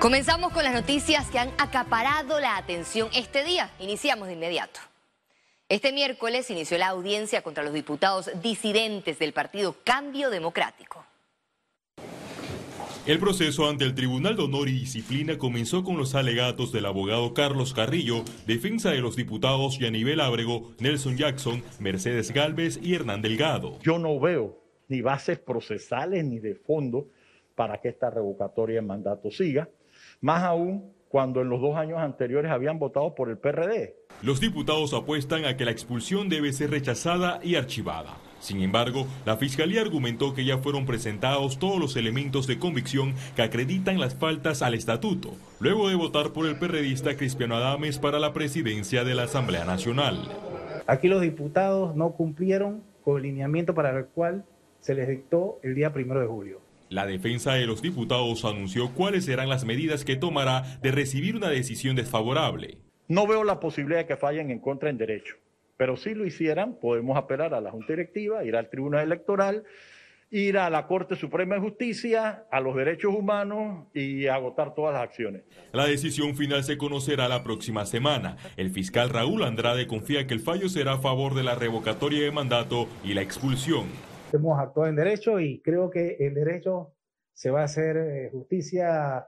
Comenzamos con las noticias que han acaparado la atención este día. Iniciamos de inmediato. Este miércoles inició la audiencia contra los diputados disidentes del partido Cambio Democrático. El proceso ante el Tribunal de Honor y Disciplina comenzó con los alegatos del abogado Carlos Carrillo, defensa de los diputados Yanivel Ábrego, Nelson Jackson, Mercedes Galvez y Hernán Delgado. Yo no veo ni bases procesales ni de fondo para que esta revocatoria de mandato siga. Más aún cuando en los dos años anteriores habían votado por el PRD. Los diputados apuestan a que la expulsión debe ser rechazada y archivada. Sin embargo, la Fiscalía argumentó que ya fueron presentados todos los elementos de convicción que acreditan las faltas al estatuto, luego de votar por el perredista Cristiano Adames para la presidencia de la Asamblea Nacional. Aquí los diputados no cumplieron con el lineamiento para el cual se les dictó el día primero de julio. La defensa de los diputados anunció cuáles serán las medidas que tomará de recibir una decisión desfavorable. No veo la posibilidad de que fallen en contra en derecho, pero si lo hicieran, podemos apelar a la Junta Directiva, ir al Tribunal Electoral, ir a la Corte Suprema de Justicia, a los derechos humanos y agotar todas las acciones. La decisión final se conocerá la próxima semana. El fiscal Raúl Andrade confía que el fallo será a favor de la revocatoria de mandato y la expulsión hemos actuado en derecho y creo que el derecho se va a hacer eh, justicia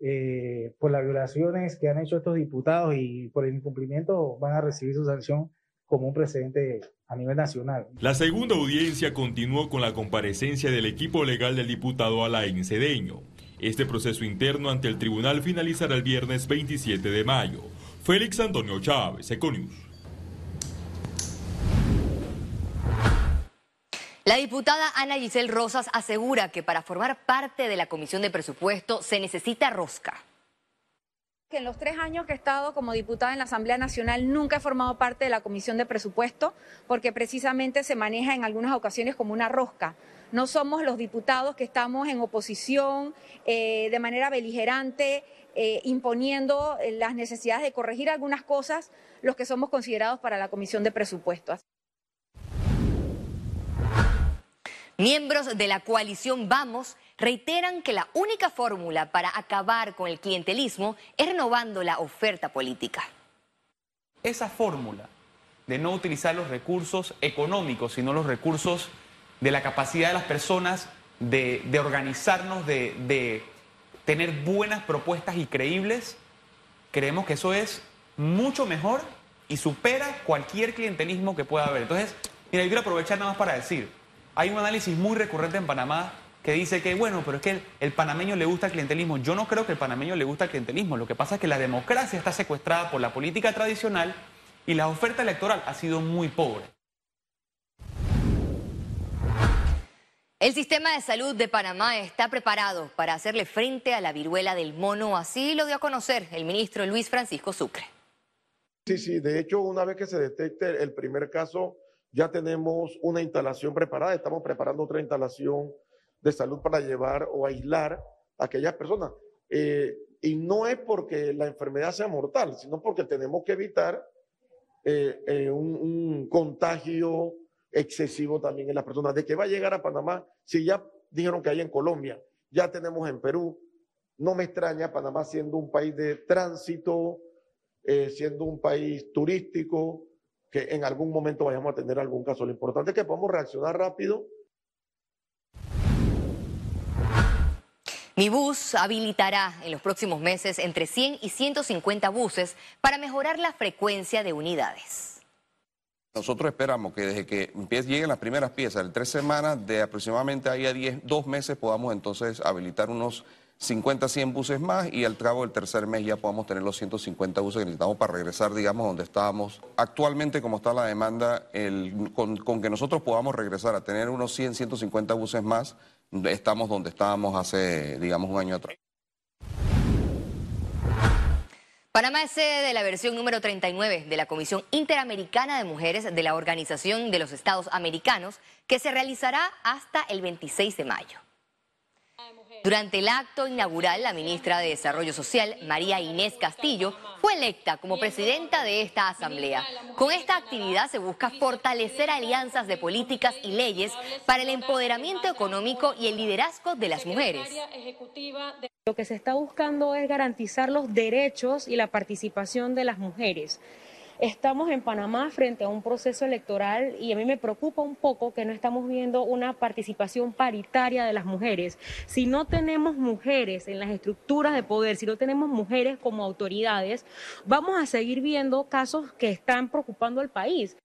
eh, por las violaciones que han hecho estos diputados y por el incumplimiento van a recibir su sanción como un precedente a nivel nacional. La segunda audiencia continuó con la comparecencia del equipo legal del diputado Alain Cedeño. Este proceso interno ante el tribunal finalizará el viernes 27 de mayo. Félix Antonio Chávez, Econius. La diputada Ana Giselle Rosas asegura que para formar parte de la Comisión de Presupuesto se necesita rosca. Que en los tres años que he estado como diputada en la Asamblea Nacional nunca he formado parte de la Comisión de Presupuesto porque precisamente se maneja en algunas ocasiones como una rosca. No somos los diputados que estamos en oposición eh, de manera beligerante, eh, imponiendo eh, las necesidades de corregir algunas cosas, los que somos considerados para la Comisión de Presupuestos. Miembros de la coalición Vamos reiteran que la única fórmula para acabar con el clientelismo es renovando la oferta política. Esa fórmula de no utilizar los recursos económicos, sino los recursos de la capacidad de las personas de, organizarnos, de, de tener buenas propuestas y creíbles, creemos que eso es mucho mejor y supera cualquier clientelismo que pueda haber. Entonces, mira, yo quiero aprovechar nada más para decir, hay un análisis muy recurrente en Panamá que dice que, bueno, pero es que el, panameño le gusta el clientelismo. Yo no creo que el panameño le gusta el clientelismo. Lo que pasa es que la democracia está secuestrada por la política tradicional y la oferta electoral ha sido muy pobre. El sistema de salud de Panamá está preparado para hacerle frente a la viruela del mono, así lo dio a conocer el ministro Luis Francisco Sucre. Sí, sí, de hecho, una vez que se detecte el primer caso, ya tenemos una instalación preparada, estamos preparando otra instalación de salud para llevar o aislar a aquellas personas. Eh, y no es porque la enfermedad sea mortal, sino porque tenemos que evitar eh, eh, un, contagio excesivo también en las personas. De que va a llegar a Panamá, si ya dijeron que hay en Colombia, ya tenemos en Perú, no me extraña Panamá siendo un país de tránsito, siendo un país turístico, que en algún momento vayamos a tener algún caso. Lo importante es que podamos reaccionar rápido. Mi bus habilitará en los próximos meses entre 100 y 150 buses para mejorar la frecuencia de unidades. Nosotros esperamos que desde que lleguen las primeras piezas, en tres semanas, de aproximadamente ahí a 10, dos meses, podamos entonces habilitar unos 50, 100 buses más y al cabo del tercer mes ya podamos tener los 150 buses que necesitamos para regresar, digamos, donde estábamos. Actualmente, como está la demanda, con, que nosotros podamos regresar a tener unos 100, 150 buses más, estamos donde estábamos hace, digamos, un año atrás. Panamá es sede de la versión número 39 de la Comisión Interamericana de Mujeres de la Organización de los Estados Americanos, que se realizará hasta el 26 de mayo. Durante el acto inaugural, la ministra de Desarrollo Social, María Inés Castillo, fue electa como presidenta de esta asamblea. Con esta actividad se busca fortalecer alianzas de políticas y leyes para el empoderamiento económico y el liderazgo de las mujeres. Lo que se está buscando es garantizar los derechos y la participación de las mujeres. Estamos en Panamá frente a un proceso electoral y a mí me preocupa un poco que no estamos viendo una participación paritaria de las mujeres. Si no tenemos mujeres en las estructuras de poder, si no tenemos mujeres como autoridades, vamos a seguir viendo casos que están preocupando al país.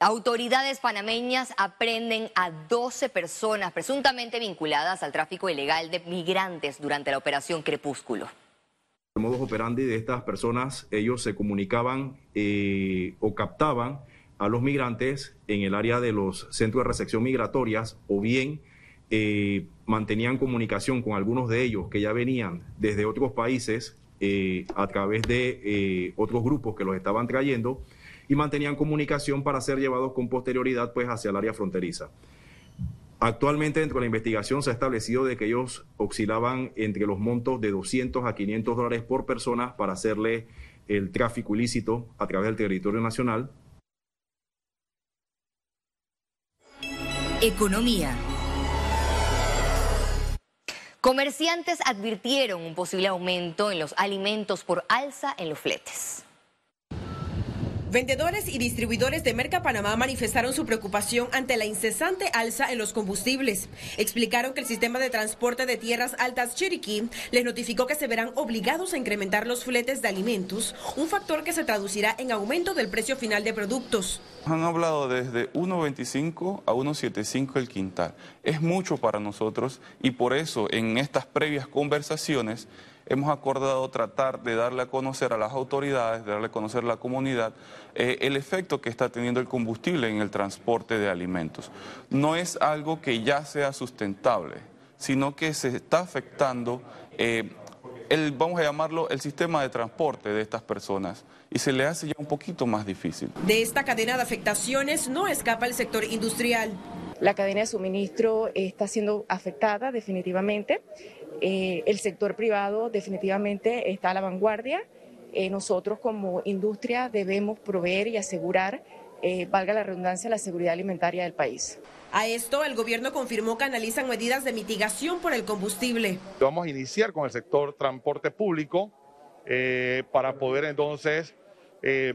Autoridades panameñas aprenden a 12 personas presuntamente vinculadas al tráfico ilegal de migrantes durante la operación Crepúsculo. Modus operandi de estas personas, ellos se comunicaban eh, o captaban a los migrantes en el área de los centros de recepción migratorias o bien eh, mantenían comunicación con algunos de ellos que ya venían desde otros países eh, a través de otros grupos que los estaban trayendo y mantenían comunicación para ser llevados con posterioridad pues hacia el área fronteriza. Actualmente dentro de la investigación se ha establecido que ellos oscilaban entre los montos de 200 a 500 dólares por persona para hacerle el tráfico ilícito a través del territorio nacional. Economía. Comerciantes advirtieron un posible aumento en los alimentos por alza en los fletes. Vendedores y distribuidores de Merca Panamá manifestaron su preocupación ante la incesante alza en los combustibles. Explicaron que el sistema de transporte de tierras altas Chiriquí les notificó que se verán obligados a incrementar los fletes de alimentos, un factor que se traducirá en aumento del precio final de productos. Han hablado desde 1.25 a 1.75 el quintal. Es mucho para nosotros y por eso en estas previas conversaciones hemos acordado tratar de darle a conocer a las autoridades, de darle a conocer a la comunidad eh, el efecto que está teniendo el combustible en el transporte de alimentos. No es algo que ya sea sustentable, sino que se está afectando, eh, el, vamos a llamarlo, el sistema de transporte de estas personas y se le hace ya un poquito más difícil. De esta cadena de afectaciones no escapa el sector industrial. La cadena de suministro está siendo afectada definitivamente. Eh, el sector privado definitivamente está a la vanguardia. Eh, nosotros como industria debemos proveer y asegurar, eh, valga la redundancia, la seguridad alimentaria del país. A esto, el gobierno confirmó que analizan medidas de mitigación por el combustible. Vamos a iniciar con el sector transporte público para poder entonces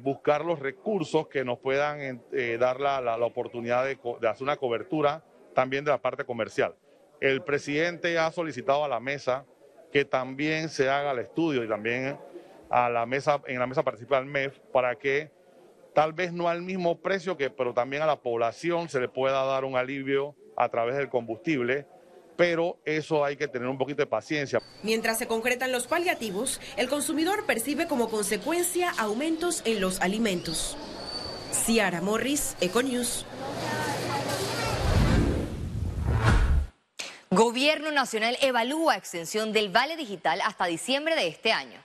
buscar los recursos que nos puedan dar la, oportunidad de hacer una cobertura también de la parte comercial. El presidente ha solicitado a la mesa que también se haga el estudio y también a la mesa, en la mesa participa el MEF para que tal vez no al mismo precio que, pero también a la población se le pueda dar un alivio a través del combustible, pero eso hay que tener un poquito de paciencia. Mientras se concretan los paliativos, el consumidor percibe como consecuencia aumentos en los alimentos. Ciara Morris, Econews. Gobierno Nacional evalúa extensión del Vale Digital hasta diciembre de este año.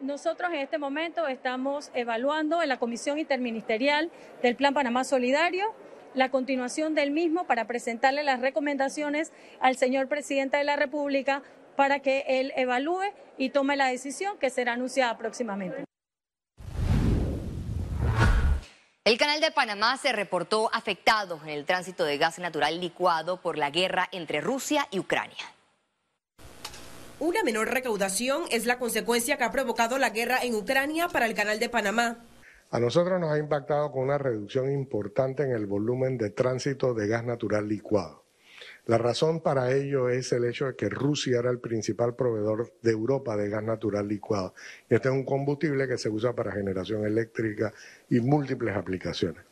Nosotros en este momento estamos evaluando en la Comisión Interministerial del Plan Panamá Solidario la continuación del mismo para presentarle las recomendaciones al señor presidente de la República para que él evalúe y tome la decisión que será anunciada próximamente. El canal de Panamá se reportó afectado en el tránsito de gas natural licuado por la guerra entre Rusia y Ucrania. Una menor recaudación es la consecuencia que ha provocado la guerra en Ucrania para el canal de Panamá. A nosotros nos ha impactado con una reducción importante en el volumen de tránsito de gas natural licuado. La razón para ello es el hecho de que Rusia era el principal proveedor de Europa de gas natural licuado. Y este es un combustible que se usa para generación eléctrica y múltiples aplicaciones.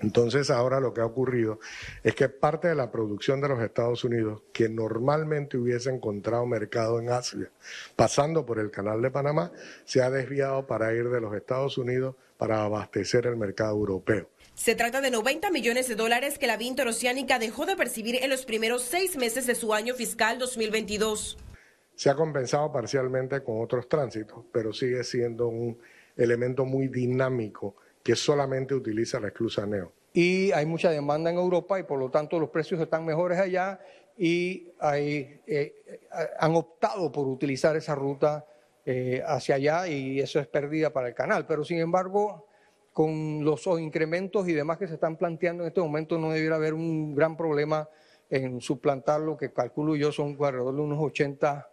Entonces ahora lo que ha ocurrido es que parte de la producción de los Estados Unidos, que normalmente hubiese encontrado mercado en Asia, pasando por el canal de Panamá, se ha desviado para ir de los Estados Unidos para abastecer el mercado europeo. Se trata de 90 millones de dólares que la Vinto Oceánica dejó de percibir en los primeros seis meses de su año fiscal 2022. Se ha compensado parcialmente con otros tránsitos, pero sigue siendo un elemento muy dinámico que solamente utiliza la esclusa Neo. Y hay mucha demanda en Europa y por lo tanto los precios están mejores allá y hay, eh, han optado por utilizar esa ruta eh, hacia allá y eso es pérdida para el canal. Pero sin embargo, con los incrementos y demás que se están planteando en este momento no debiera haber un gran problema en suplantar lo que calculo yo son alrededor de unos 80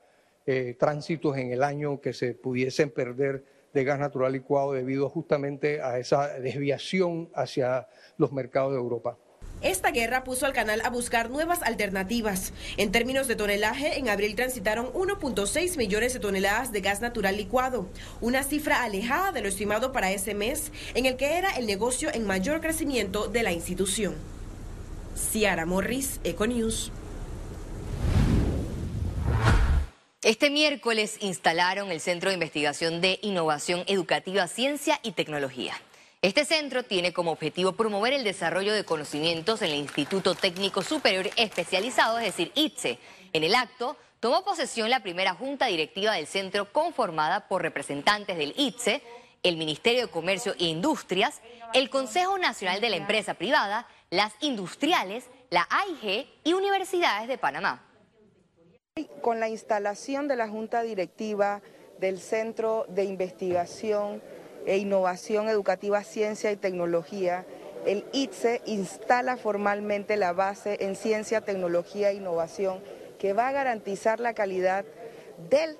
eh, tránsitos en el año que se pudiesen perder de gas natural licuado debido justamente a esa desviación hacia los mercados de Europa. Esta guerra puso al canal a buscar nuevas alternativas. En términos de tonelaje, en abril transitaron 1.6 millones de toneladas de gas natural licuado, una cifra alejada de lo estimado para ese mes, en el que era el negocio en mayor crecimiento de la institución. Ciara Morris, Econews. Este miércoles instalaron el Centro de Investigación de Innovación Educativa, Ciencia y Tecnología. Este centro tiene como objetivo promover el desarrollo de conocimientos en el Instituto Técnico Superior Especializado, es decir, ITSE. En el acto tomó posesión la primera junta directiva del centro conformada por representantes del ITSE, el Ministerio de Comercio e Industrias, el Consejo Nacional de la Empresa Privada, las industriales, la AIG y universidades de Panamá. Con la instalación de la junta directiva del Centro de Investigación e Innovación Educativa, Ciencia y Tecnología, el ITSE instala formalmente la base en ciencia, tecnología e innovación que va a garantizar la calidad de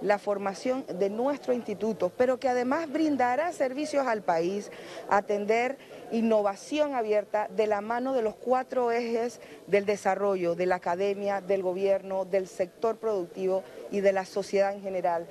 la formación de nuestro instituto, pero que además brindará servicios al país, atender innovación abierta de la mano de los cuatro ejes del desarrollo, de la academia, del gobierno, del sector productivo y de la sociedad en general.